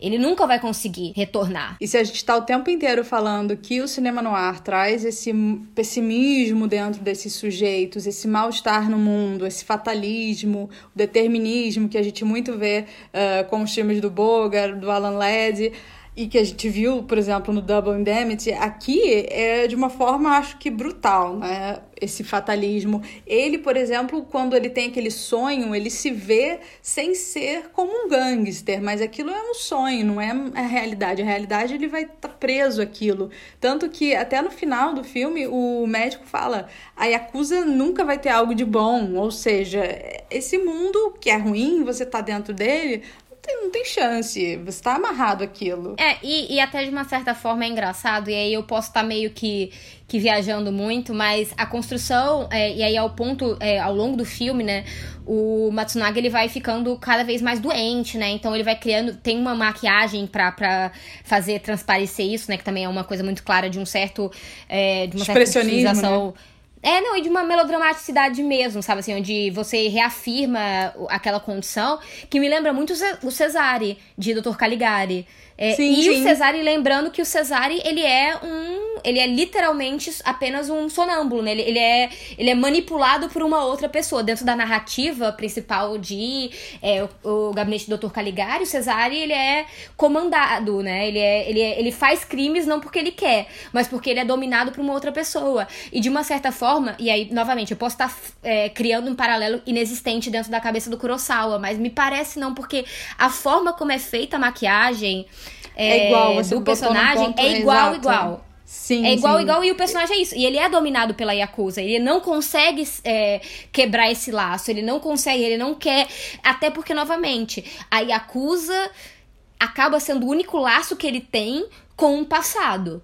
Ele nunca vai conseguir retornar. E se a gente está o tempo inteiro falando que o cinema no ar traz esse pessimismo dentro desses sujeitos, esse mal-estar no mundo, esse fatalismo, o determinismo que a gente muito vê uh, com os filmes do Bogart, do Alan Ladd, e que a gente viu, por exemplo, no Double Indemnity, aqui é de uma forma, acho que brutal, né? Esse fatalismo. Ele, por exemplo, quando ele tem aquele sonho, ele se vê sem ser como um gangster, mas aquilo é um sonho, não é a realidade. A realidade ele vai estar tá preso aquilo. Tanto que até no final do filme o médico fala: a Yakuza nunca vai ter algo de bom, ou seja, esse mundo que é ruim, você tá dentro dele, tem, não tem chance. Você está amarrado aquilo. É, e, e até de uma certa forma é engraçado, e aí eu posso estar tá meio que, que viajando muito, mas a construção, é, e aí ao ponto, é, ao longo do filme, né, o Matsunaga ele vai ficando cada vez mais doente, né? Então ele vai criando, tem uma maquiagem pra, pra fazer transparecer isso, né? Que também é uma coisa muito clara de um certo. É, de uma certa utilização. Né? É, não, e de uma melodramaticidade mesmo, sabe assim, onde você reafirma aquela condição, que me lembra muito o Cesare, de Dr. Caligari. É, sim, e sim. o Cesare, lembrando que o Cesare, ele é um ele é literalmente apenas um sonâmbulo, né? Ele, ele, é, ele é manipulado por uma outra pessoa. Dentro da narrativa principal de é, o, o gabinete do Dr. Caligari, o Cesare, ele é comandado, né? Ele, é, ele, é, ele faz crimes não porque ele quer, mas porque ele é dominado por uma outra pessoa. E de uma certa forma, e aí, novamente, eu posso estar é, criando um paralelo inexistente dentro da cabeça do Kurosawa, mas me parece não, porque a forma como é feita a maquiagem é, é igual, você do personagem é igual, exato. igual. Sim, é igual, sim. igual, e o personagem é isso. E ele é dominado pela Yakuza. Ele não consegue é, quebrar esse laço. Ele não consegue, ele não quer. Até porque, novamente, a Yakuza acaba sendo o único laço que ele tem com o passado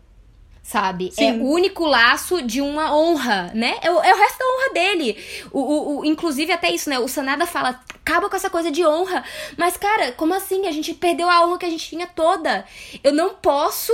sabe? Sim. É o único laço de uma honra, né? É o, é o resto da honra dele. O, o, o, inclusive, até isso, né? O Sanada fala, acaba com essa coisa de honra. Mas, cara, como assim? A gente perdeu a honra que a gente tinha toda. Eu não posso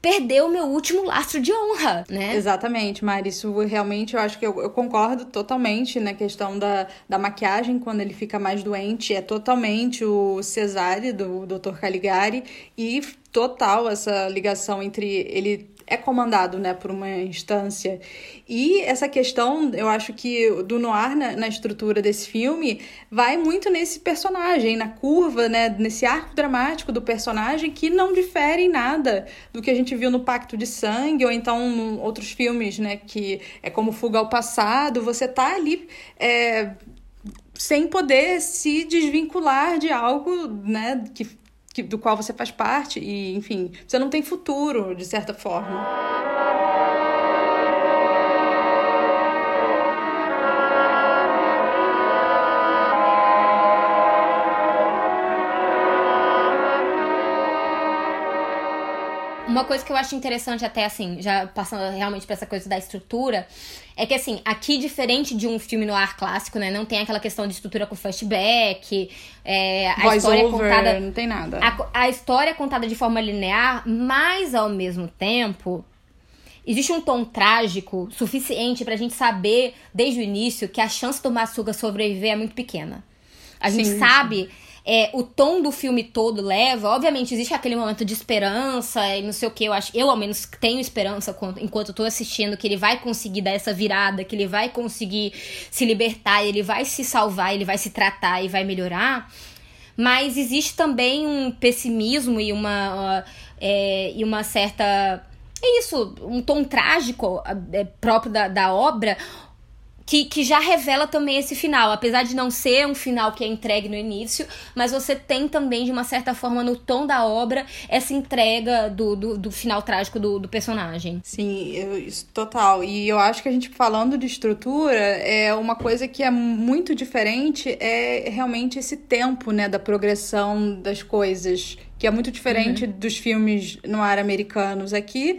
perder o meu último lastro de honra, né? Exatamente, Mari. Isso realmente eu acho que eu, eu, concordo totalmente na questão da, da maquiagem quando ele fica mais doente. É totalmente o Cesare do Dr. Caligari e total essa ligação entre ele é comandado né, por uma instância. E essa questão, eu acho que do noir na, na, estrutura desse filme vai muito nesse personagem, na curva, né, nesse arco dramático do personagem que não difere em nada do que a gente viu no Pacto de Sangue ou então outros filmes, né, que é como Fuga ao Passado. Você tá ali é, sem poder se desvincular de algo, né, que que, do qual você faz parte e, enfim, você não tem futuro, de certa forma. Uma coisa que eu acho interessante, até assim, já passando realmente pra essa coisa da estrutura, é que assim, aqui, diferente de um filme no ar clássico, né? Não tem aquela questão de estrutura com flashback, é, a Voice história over, contada. Não tem nada. A, a história é contada de forma linear, mas ao mesmo tempo. Existe um tom trágico suficiente pra gente saber, desde o início, que a chance do Masuga sobreviver é muito pequena. A gente Sim, sabe é, o tom do filme todo leva. Obviamente, existe aquele momento de esperança e não sei o que. Eu acho, eu ao menos tenho esperança enquanto eu tô assistindo que ele vai conseguir dar essa virada, que ele vai conseguir se libertar, ele vai se salvar, ele vai se tratar e vai melhorar. Mas existe também um pessimismo e uma, é, e uma certa. É isso, um tom trágico é, próprio da, da obra, que, que já revela também esse final. Apesar de não ser um final que é entregue no início, mas você tem também, de uma certa forma, no tom da obra, essa entrega do, do, do final trágico do, do personagem. Sim, eu, isso total. E eu acho que a gente, falando de estrutura, é uma coisa que é muito diferente, é realmente esse tempo, né, da progressão das coisas, que é muito diferente uhum. dos filmes no ar americanos. Aqui,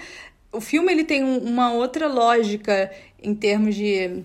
o filme ele tem uma outra lógica em termos de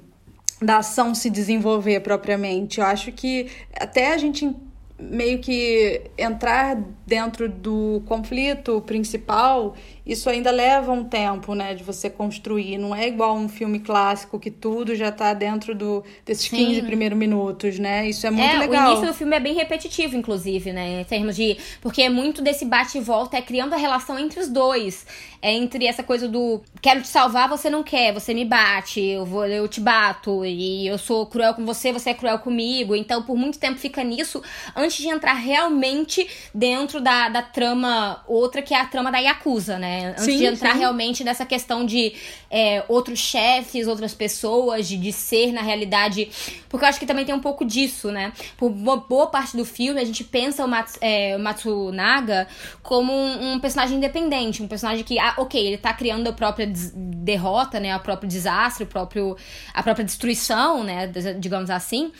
da ação se desenvolver propriamente. Eu acho que até a gente meio que entrar dentro do conflito principal, isso ainda leva um tempo, né, de você construir. Não é igual um filme clássico que tudo já tá dentro do, desses Sim. 15 primeiros minutos, né? Isso é muito é, legal. O início do filme é bem repetitivo, inclusive, né, em termos de... Porque é muito desse bate e volta, é criando a relação entre os dois. É entre essa coisa do quero te salvar, você não quer, você me bate, eu, vou, eu te bato, e eu sou cruel com você, você é cruel comigo. Então, por muito tempo fica nisso, antes de entrar realmente dentro da, da trama outra, que é a trama da Yakuza, né? Antes sim, de entrar sim. realmente nessa questão de é, outros chefes, outras pessoas, de, de ser, na realidade. Porque eu acho que também tem um pouco disso, né? Por boa parte do filme, a gente pensa o, Mats, é, Matsunaga como um, um, personagem independente, um personagem que, ah, ok, ele tá criando a própria derrota, né? O próprio desastre, o próprio, a própria destruição, né? Digamos assim.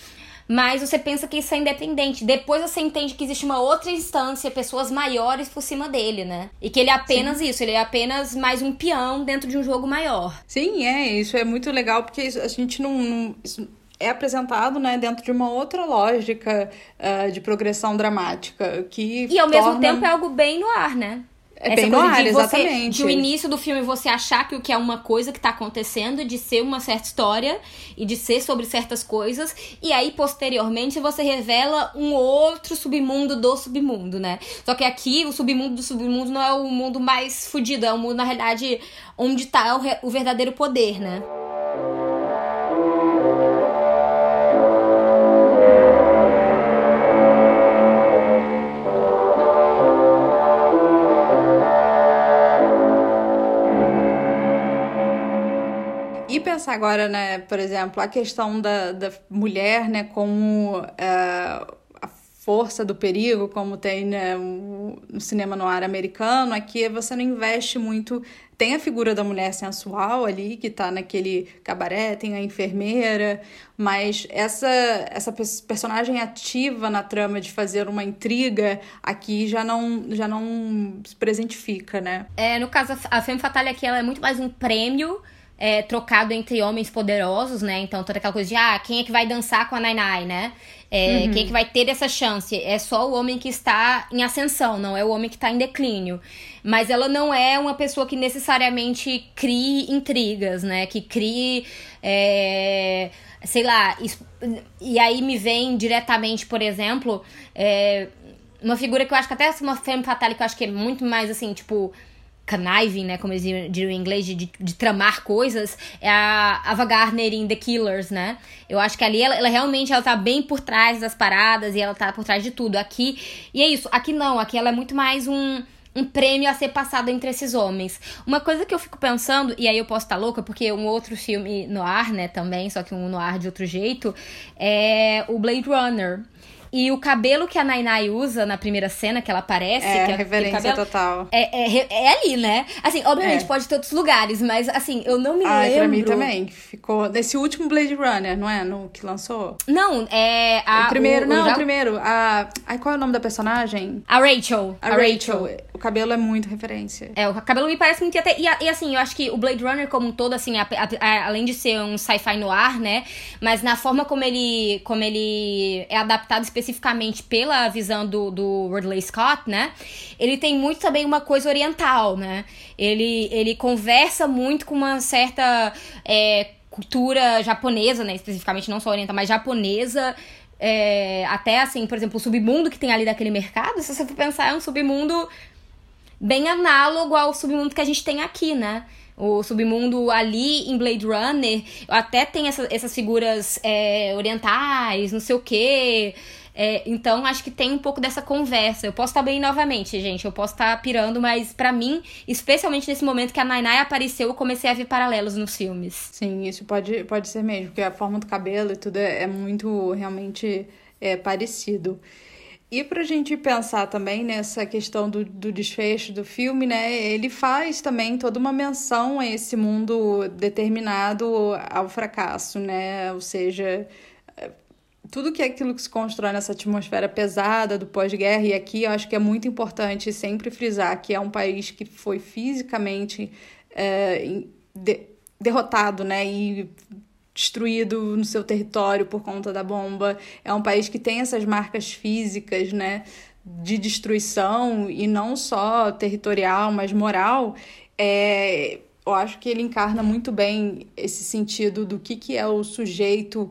Mas você pensa que isso é independente. Depois você entende que existe uma outra instância, pessoas maiores por cima dele, né? E que ele é apenas Sim. isso, ele é apenas mais um peão dentro de um jogo maior. Sim, é. Isso é muito legal porque a gente não. não é apresentado né, dentro de uma outra lógica uh, de progressão dramática que e ao torna... mesmo tempo é algo bem no ar né É Essa bem coisa no ar, de você, exatamente. de o início do filme você achar que o que é uma coisa que tá acontecendo, de ser uma certa história e de ser sobre certas coisas, e aí posteriormente você revela um outro submundo do submundo, né? Só que aqui o submundo do submundo não é o mundo mais fudido, é o mundo, na realidade, onde tá o, o verdadeiro poder, né? Pensar agora, né, por exemplo, a questão da, da mulher, né, como eh, a força do perigo, como tem né, no cinema no ar americano, aqui você não investe muito. Tem a figura da mulher sensual ali, que tá naquele cabaré, tem a enfermeira, mas essa, essa pers- personagem ativa na trama de fazer uma intriga aqui já não, já não se presentifica, né? É, no caso, a Femme Fatale aqui ela é muito mais um prêmio é, trocado entre homens poderosos, né? Então, toda aquela coisa de, ah, quem é que vai dançar com a Nainai, né? É, Quem é que vai ter essa chance? É só o homem que está em ascensão, não é o homem que está em declínio. Mas ela não é uma pessoa que necessariamente crie intrigas, né? Que crie. é, sei lá. E aí me vem diretamente, por exemplo. é, uma figura que eu acho que até uma femme fatale que eu acho que é muito mais assim, tipo conniving, né, como eles diriam em inglês, de, de, de tramar coisas, é a Ava Gardner em The Killers, né? Eu acho que ali ela, ela realmente ela tá bem por trás das paradas e ela tá por trás de tudo. Aqui, e é isso, aqui não, aqui ela é muito mais um um prêmio a ser passado entre esses homens. Uma coisa que eu fico pensando, e aí eu posso estar louca, porque um outro filme no ar, né, também, só que um no ar de outro jeito, é o Blade Runner. E o cabelo que a Nainai usa na primeira cena que ela aparece, É, que aquele referência cabelo, total. é, é, é ali, né? Assim, obviamente É. pode ter outros lugares, mas assim, eu não me Ai, lembro. pra mim também. Ficou. Desse último Blade Runner, não é? No que lançou? Não, é a. o primeiro, o- o não, já- o primeiro. A. Ai, qual é o nome da personagem? A Rachel. A, Rachel. O cabelo é muito referência. É, o cabelo me parece muito. E, até, e, a- e, assim, eu acho que o Blade Runner, como um todo, assim, a- a- a- além de ser um sci-fi no ar, né? Mas na forma como ele, como ele é adaptado especificamente pela visão do, do Scott, né? Ele tem muito também uma coisa oriental, né? Ele, ele conversa muito com uma certa é, cultura japonesa, né? Especificamente, não só oriental, mas japonesa. É, até assim, por exemplo, o submundo que tem ali daquele mercado, se você for pensar, é um submundo bem análogo ao submundo que a gente tem aqui, né? O submundo ali em Blade Runner até tem essa- essas figuras é, orientais, não sei o quê. É, então acho que tem um pouco dessa conversa. Eu posso estar bem novamente, gente. Eu posso estar pirando, mas pra mim, especialmente nesse momento que a Nainai apareceu, eu comecei a ver paralelos nos filmes. Sim, isso pode, pode ser mesmo, porque a forma do cabelo e tudo é, é muito realmente é, parecido. E pra gente pensar também nessa questão do, do desfecho do filme, né? Ele faz também toda uma menção a esse mundo determinado ao fracasso, né? Ou seja, tudo que é aquilo que se constrói nessa atmosfera pesada do pós-guerra, e aqui eu acho que é muito importante sempre frisar que é um país que foi fisicamente é, de- derrotado, né? E destruído no seu território por conta da bomba. É um país que tem essas marcas físicas, né? De destruição e não só territorial, mas moral. É, eu acho que ele encarna muito bem esse sentido do que, que é o sujeito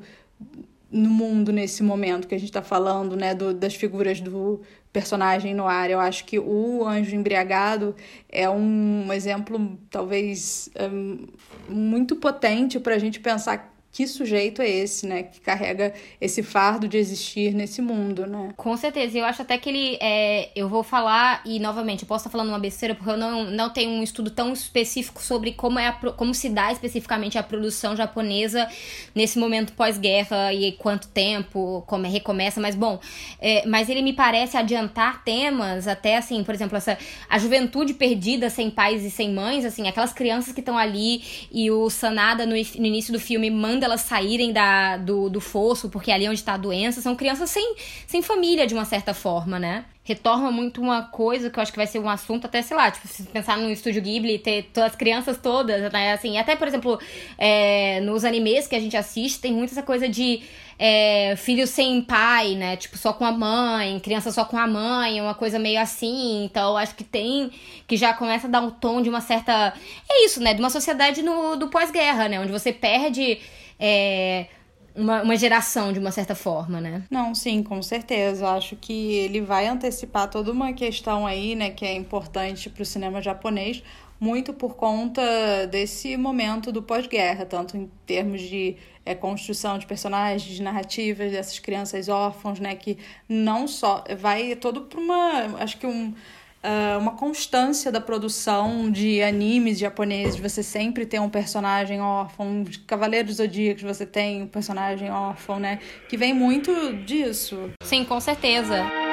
no mundo nesse momento que a gente está falando, né, do, das figuras do personagem no ar. Eu acho que o Anjo Embriagado é um exemplo, talvez, hum, muito potente para a gente pensar que sujeito é esse, né, que carrega esse fardo de existir nesse mundo, né? Com certeza, eu acho até que ele. É, eu vou falar, e novamente, eu posso estar falando uma besteira, porque eu não, não tenho um estudo tão específico sobre como, é a, como se dá especificamente a produção japonesa nesse momento pós-guerra e quanto tempo, como é, recomeça, mas bom. é, mas ele me parece adiantar temas, até assim, por exemplo, essa, a juventude perdida sem pais e sem mães, assim, aquelas crianças que estão ali e o Sanada no, no início do filme manda elas saírem da, do, do fosso, porque ali é onde está a doença, são crianças sem, sem família, de uma certa forma, né? retorna muito uma coisa que eu acho que vai ser um assunto até, sei lá, tipo, se pensar no estúdio Ghibli, ter todas as crianças todas, né? Assim, até, por exemplo, é, nos animes que a gente assiste, tem muito essa coisa de é, filho sem pai, né? Tipo, só com a mãe, criança só com a mãe, uma coisa meio assim. Então, acho que tem. Que já começa a dar um tom de uma certa. É isso, né? De uma sociedade no, do pós-guerra, né? Onde você perde. É, uma, uma geração, de uma certa forma, né? Não, sim, com certeza. Acho que ele vai antecipar toda uma questão aí, né, que é importante para o cinema japonês, muito por conta desse momento do pós-guerra, tanto em termos de é, construção de personagens, de narrativas dessas crianças órfãos, né, que não só vai todo para uma, acho que um uh, uma constância da produção de animes japoneses, você sempre tem um personagem órfão, de Cavaleiros Zodíacos você tem um personagem órfão, né? Que vem muito disso. Sim, com certeza.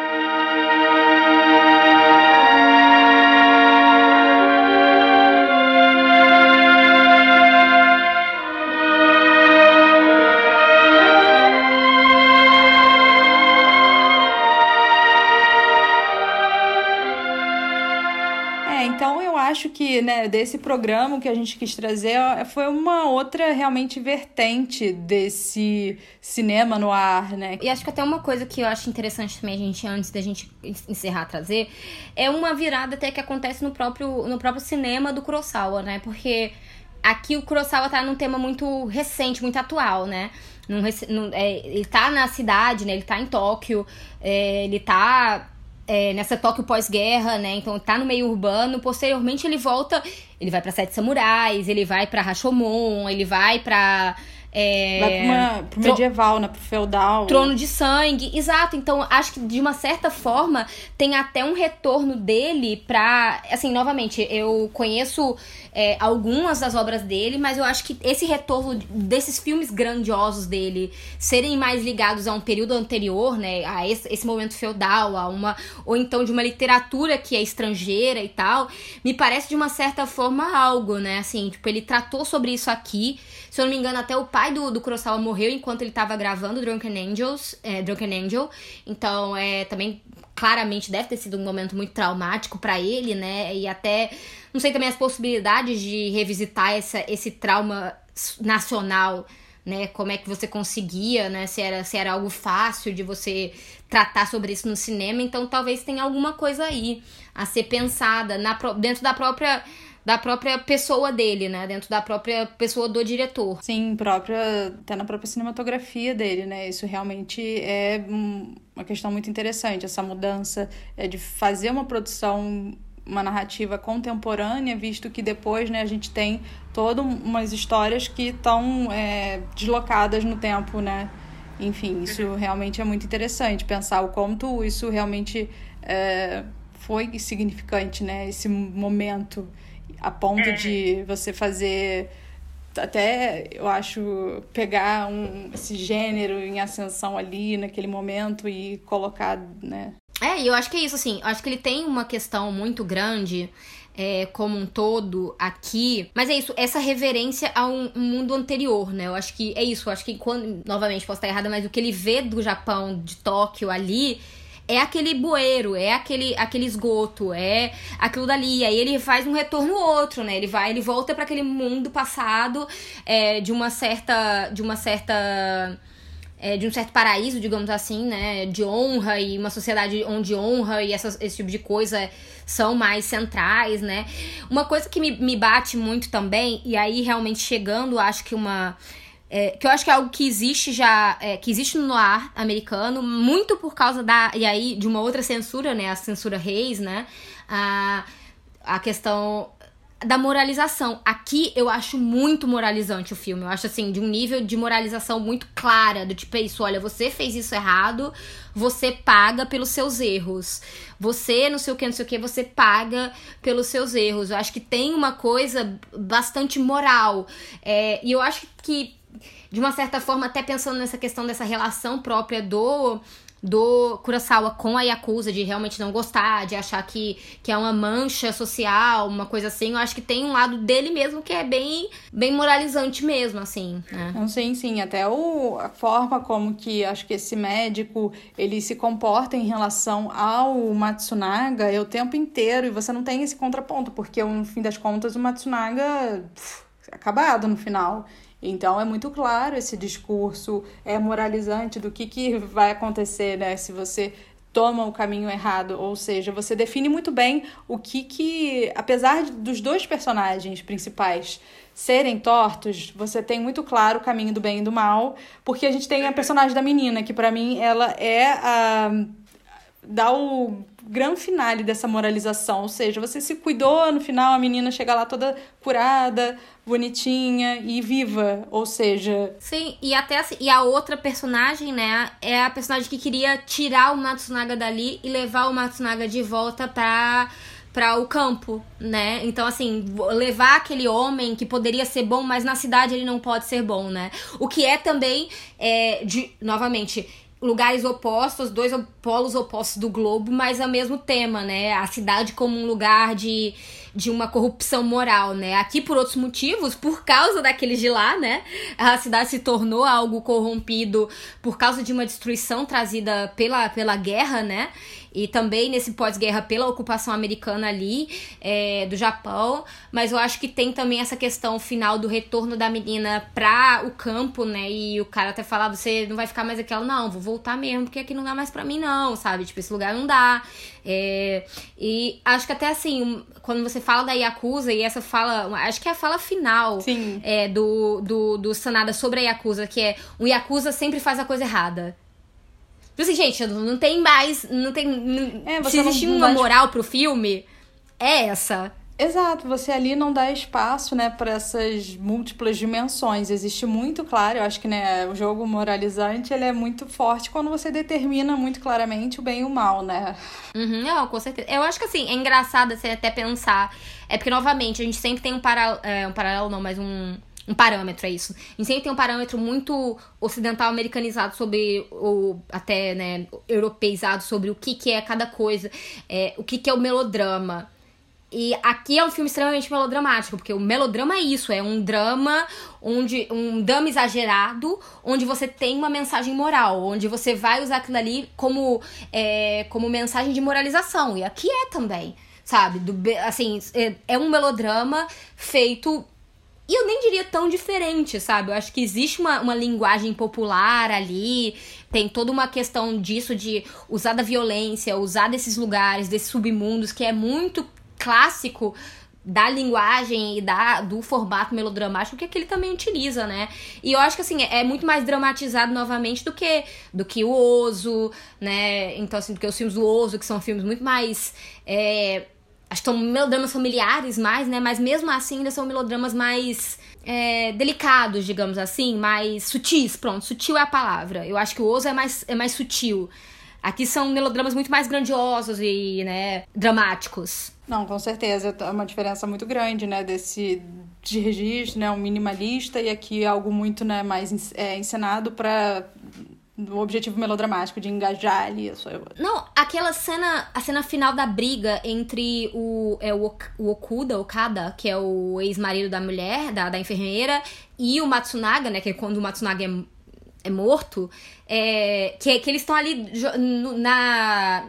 Acho que, né, desse programa que a gente quis trazer foi uma outra realmente vertente desse cinema no ar, né? E acho que até uma coisa que eu acho interessante também a gente, antes da gente encerrar, trazer, é uma virada até que acontece no próprio, no próprio cinema do Kurosawa, né? Porque aqui o Kurosawa tá num tema muito recente, muito atual, né? Num, num, é, ele tá na cidade, né? Ele tá em Tóquio, é, ele tá é, nessa Tóquio pós-guerra, né? Então tá no meio urbano. Posteriormente ele volta, ele vai para Sete Samurais, ele vai para Rashomon, ele vai para é, Vai pro, uma, pro medieval, né? Pro feudal. Trono de sangue, exato. Então, acho que de uma certa forma tem até um retorno dele pra. Assim, novamente, eu conheço é, algumas das obras dele, mas eu acho que esse retorno desses filmes grandiosos dele serem mais ligados a um período anterior, né? A esse, esse momento feudal, a uma. Ou então de uma literatura que é estrangeira e tal, me parece de uma certa forma algo, né? Assim, tipo, ele tratou sobre isso aqui. Se eu não me engano, até o pai do, do Kurosawa morreu enquanto ele estava gravando Drunken Angels, é, Drunken Angel. Então, é também claramente deve ter sido um momento muito traumático para ele, né? E até não sei também as possibilidades de revisitar essa, esse trauma nacional, né? Como é que você conseguia, né? Se era, se era algo fácil de você tratar sobre isso no cinema. Então, talvez tenha alguma coisa aí a ser pensada na, dentro da própria da própria pessoa dele, né? Dentro da própria pessoa do diretor. Sim, própria, até na própria cinematografia dele, né? Isso realmente é uma questão muito interessante, essa mudança é de fazer uma produção uma narrativa contemporânea, visto que depois né, a gente tem todas umas histórias que estão é, deslocadas no tempo, né? Enfim, isso realmente é muito interessante, pensar o quanto isso realmente é, foi significante, né? Esse momento a ponto é. de você fazer até eu acho pegar um, esse gênero em ascensão ali naquele momento e colocar, né? É, e eu acho que é isso, assim, eu acho que ele tem uma questão muito grande é, como um todo aqui. Mas é isso, essa reverência a um, um, mundo anterior, né? Eu acho que é isso, eu acho que quando, novamente, posso estar errada, mas o que ele vê do Japão, de Tóquio ali, é aquele bueiro, é aquele, aquele esgoto, é aquilo dali. Aí ele faz um retorno outro, né? Ele vai, ele volta para aquele mundo passado é, de uma certa. de uma certa. É, de um certo paraíso, digamos assim, né? De honra e uma sociedade onde honra e essa, esse tipo de coisa são mais centrais, né? Uma coisa que me, me bate muito também, e aí realmente chegando, acho que uma é, que eu acho que é algo que existe já, é, que existe no ar americano, muito por causa da, e aí, de uma outra censura, né, a censura Reis, né, a, a questão da moralização. Aqui eu acho muito moralizante o filme. Eu acho assim, de um nível de moralização muito clara, do tipo, é isso, olha, você fez isso errado, você paga pelos seus erros. Você, não sei o que, não sei o que, você paga pelos seus erros. Eu acho que tem uma coisa bastante moral. É, e eu acho que de uma certa forma, até pensando nessa questão dessa relação própria do do Kurosawa com a Yakuza, de realmente não gostar, de achar que, que é uma mancha social, uma coisa assim, eu acho que tem um lado dele mesmo que é bem, bem moralizante mesmo, assim, né? Sim, sim, até o, a forma como que acho que esse médico, ele se comporta em relação ao Matsunaga é o tempo inteiro, e você não tem esse contraponto, porque no fim das contas o Matsunaga... Pff, acabado no final. Então é muito claro esse discurso é moralizante do que, que vai acontecer, né? Se você toma o caminho errado, ou seja, você define muito bem o que que, apesar dos dois personagens principais serem tortos, você tem muito claro o caminho do bem e do mal, porque a gente tem a personagem da menina, que para mim ela é a dá o grande finale dessa moralização, ou seja, você se cuidou, no final a menina chega lá toda curada, bonitinha e viva, ou seja... Sim, e até assim, e a outra personagem, né, é a personagem que queria tirar o Matsunaga dali e levar o Matsunaga de volta pra para o campo, né? Então, assim, levar aquele homem que poderia ser bom, mas na cidade ele não pode ser bom, né? O que é também, é, de, novamente, lugares opostos, dois polos opostos do globo, mas ao mesmo tema, né? A cidade como um lugar de, de uma corrupção moral, né? Aqui por outros motivos, por causa daqueles de lá, né? A cidade se tornou algo corrompido por causa de uma destruição trazida pela, pela guerra, né? E também nesse pós-guerra pela ocupação americana ali é, do Japão, mas eu acho que tem também essa questão final do retorno da menina pra o campo, né? E o cara até falar, você não vai ficar mais aquela, não, vou voltar mesmo, porque aqui não dá mais pra mim, não, sabe? Tipo, esse lugar não dá. É, e acho que até assim, quando você fala da Yakuza, e essa fala, acho que é a fala final é, do, do, do Sanada sobre a Yakuza, que é o Yakuza sempre faz a coisa errada. Tipo assim, gente, não tem mais. Não tem. Não, é, se existe uma moral pro filme, é essa. Exato, você ali não dá espaço, né, para essas múltiplas dimensões. Existe muito claro, eu acho que né, o jogo moralizante ele é muito forte quando você determina muito claramente o bem e o mal, né? Uhum, não, com certeza. Eu acho que assim, é engraçado você até pensar. É porque, novamente, a gente sempre tem um, para, é, um paralelo, não, mas um um parâmetro, é isso. A gente sempre tem um parâmetro muito ocidental americanizado sobre, ou até, né, europeizado sobre o que, que é cada coisa, é, o que, que é o melodrama. E aqui é um filme extremamente melodramático, porque o melodrama é isso, é um drama onde um drama exagerado, onde você tem uma mensagem moral, onde você vai usar aquilo ali como é, como mensagem de moralização. E aqui é também, sabe? Do, assim, é, é um melodrama feito e eu nem diria tão diferente, sabe? Eu acho que existe uma, uma linguagem popular ali, tem toda uma questão disso de usar da violência, usar desses lugares, desses submundos, que é muito clássico da linguagem e da, do formato melodramático que aquele também utiliza, né? E eu acho que assim, é muito mais dramatizado novamente do que do que o Oso, né? Então, assim, do que os filmes do Oso, que são filmes muito mais é, Acho que são melodramas familiares mais, né? Mas mesmo assim ainda são melodramas mais é, delicados, digamos assim, mais sutis. Pronto, sutil é a palavra. Eu acho que o Oso é mais, é mais sutil. Aqui são melodramas muito mais grandiosos e, né, dramáticos. Não, com certeza. É uma diferença muito grande, né, desse de registro, né, um minimalista e aqui algo muito, né, mais é, encenado para do objetivo melodramático de engajar ali a sua. Não, aquela cena, a cena final da briga entre o, é, o, o Okuda, Okada, que é o ex-marido da mulher, da, da enfermeira, e o Matsunaga, né? Que é quando o Matsunaga é, é morto. É, que, que eles estão ali na,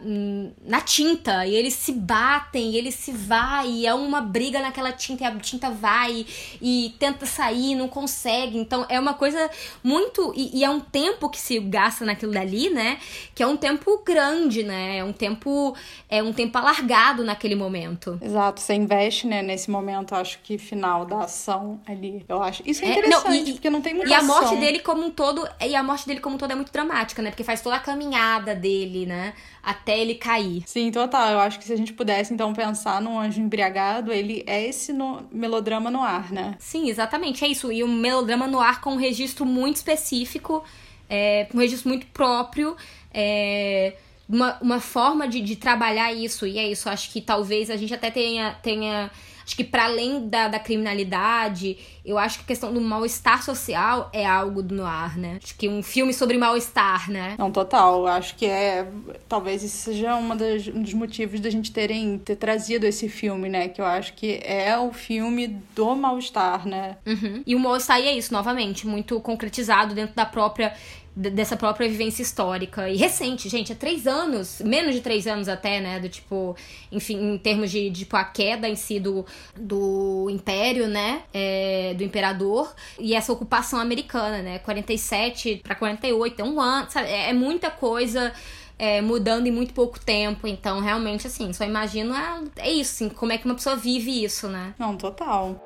na tinta e eles se batem, e eles se vai, e é uma briga naquela tinta, e a tinta vai e tenta sair, não consegue. Então é uma coisa muito. E, e, é um tempo que se gasta naquilo dali, né? Que é um tempo grande, né? É um tempo. É um tempo alargado naquele momento. Exato, você investe, né, nesse momento, acho que final da ação ali. Eu acho. Isso é interessante, é, não, e, porque não tem muita E a morte dele como um todo. E a morte dele como um todo é muito dramática, né? Porque faz toda a caminhada dele, né? Até ele cair. Sim, total. Eu acho que se a gente pudesse, então, pensar num anjo embriagado, ele é esse no... melodrama no ar, né? Sim, exatamente. É isso. E um melodrama no ar com um registro muito específico, é, um registro muito próprio. É, uma, uma forma de, de trabalhar isso, e é isso, acho que talvez a gente até tenha, tenha Acho que para além da, da criminalidade, eu acho que a questão do mal-estar social é algo do noir, né? Acho que um filme sobre mal-estar, né? Não, total. Acho que é. Talvez isso seja uma das, um dos motivos da gente terem ter trazido esse filme, né? Que eu acho que é o filme do mal-estar, né? Uhum. E o mal-estar é isso, novamente, muito concretizado dentro da própria dessa própria vivência histórica. E recente, gente, há três anos, menos de três anos até, né? Do tipo, enfim, em termos de, tipo, a queda em si do, do Império, né? É, do Imperador. E essa ocupação americana, né? 47 para 48, é um ano, sabe? É, é muita coisa. É, mudando em muito pouco tempo. Então, realmente, assim, só imagino é, é isso, assim, como é que uma pessoa vive isso, né? Não, total.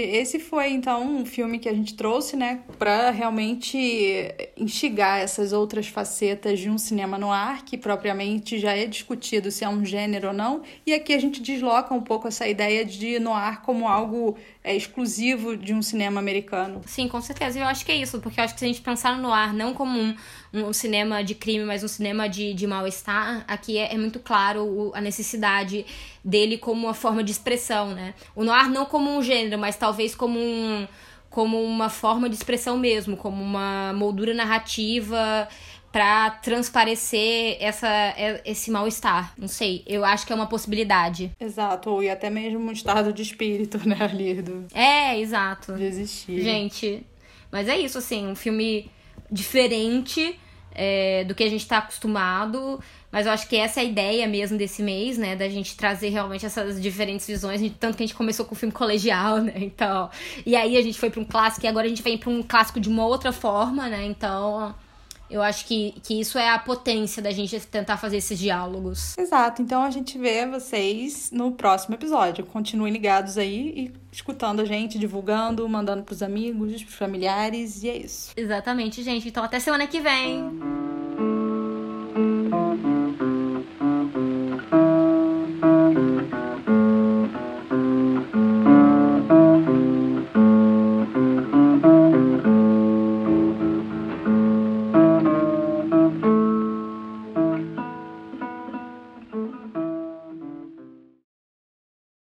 Esse foi então um filme que a gente trouxe, né, para realmente instigar essas outras facetas de um cinema no ar, que propriamente já é discutido se é um gênero ou não, e aqui a gente desloca um pouco essa ideia de noir como algo é, exclusivo de um cinema americano. Sim, com certeza. Eu acho que é isso, porque eu acho que se a gente pensar no noir não como um, um cinema de crime, mas um cinema de, de mal-estar, aqui é, é, muito claro o, a necessidade dele como uma forma de expressão, né? O noir não como um gênero, mas talvez como um como uma forma de expressão mesmo, como uma moldura narrativa para transparecer essa, é, esse mal-estar. Não sei, eu acho que é uma possibilidade. Exato, e até mesmo um estado de espírito, né, ali do... É, exato. De existir. Gente, mas é isso, assim, um filme diferente é, do que a gente tá acostumado. Mas eu acho que essa é a ideia mesmo desse mês, né? Da gente trazer realmente essas diferentes visões. Tanto que a gente começou com o filme colegial, né? Então. E aí a gente foi para um clássico e agora a gente vem para um clássico de uma outra forma, né? Então. Eu acho que, que isso é a potência da gente tentar fazer esses diálogos. Exato. Então a gente vê vocês no próximo episódio. Continuem ligados aí e escutando a gente, divulgando, mandando pros amigos, pros familiares. E é isso. Exatamente, gente. Então até semana que vem.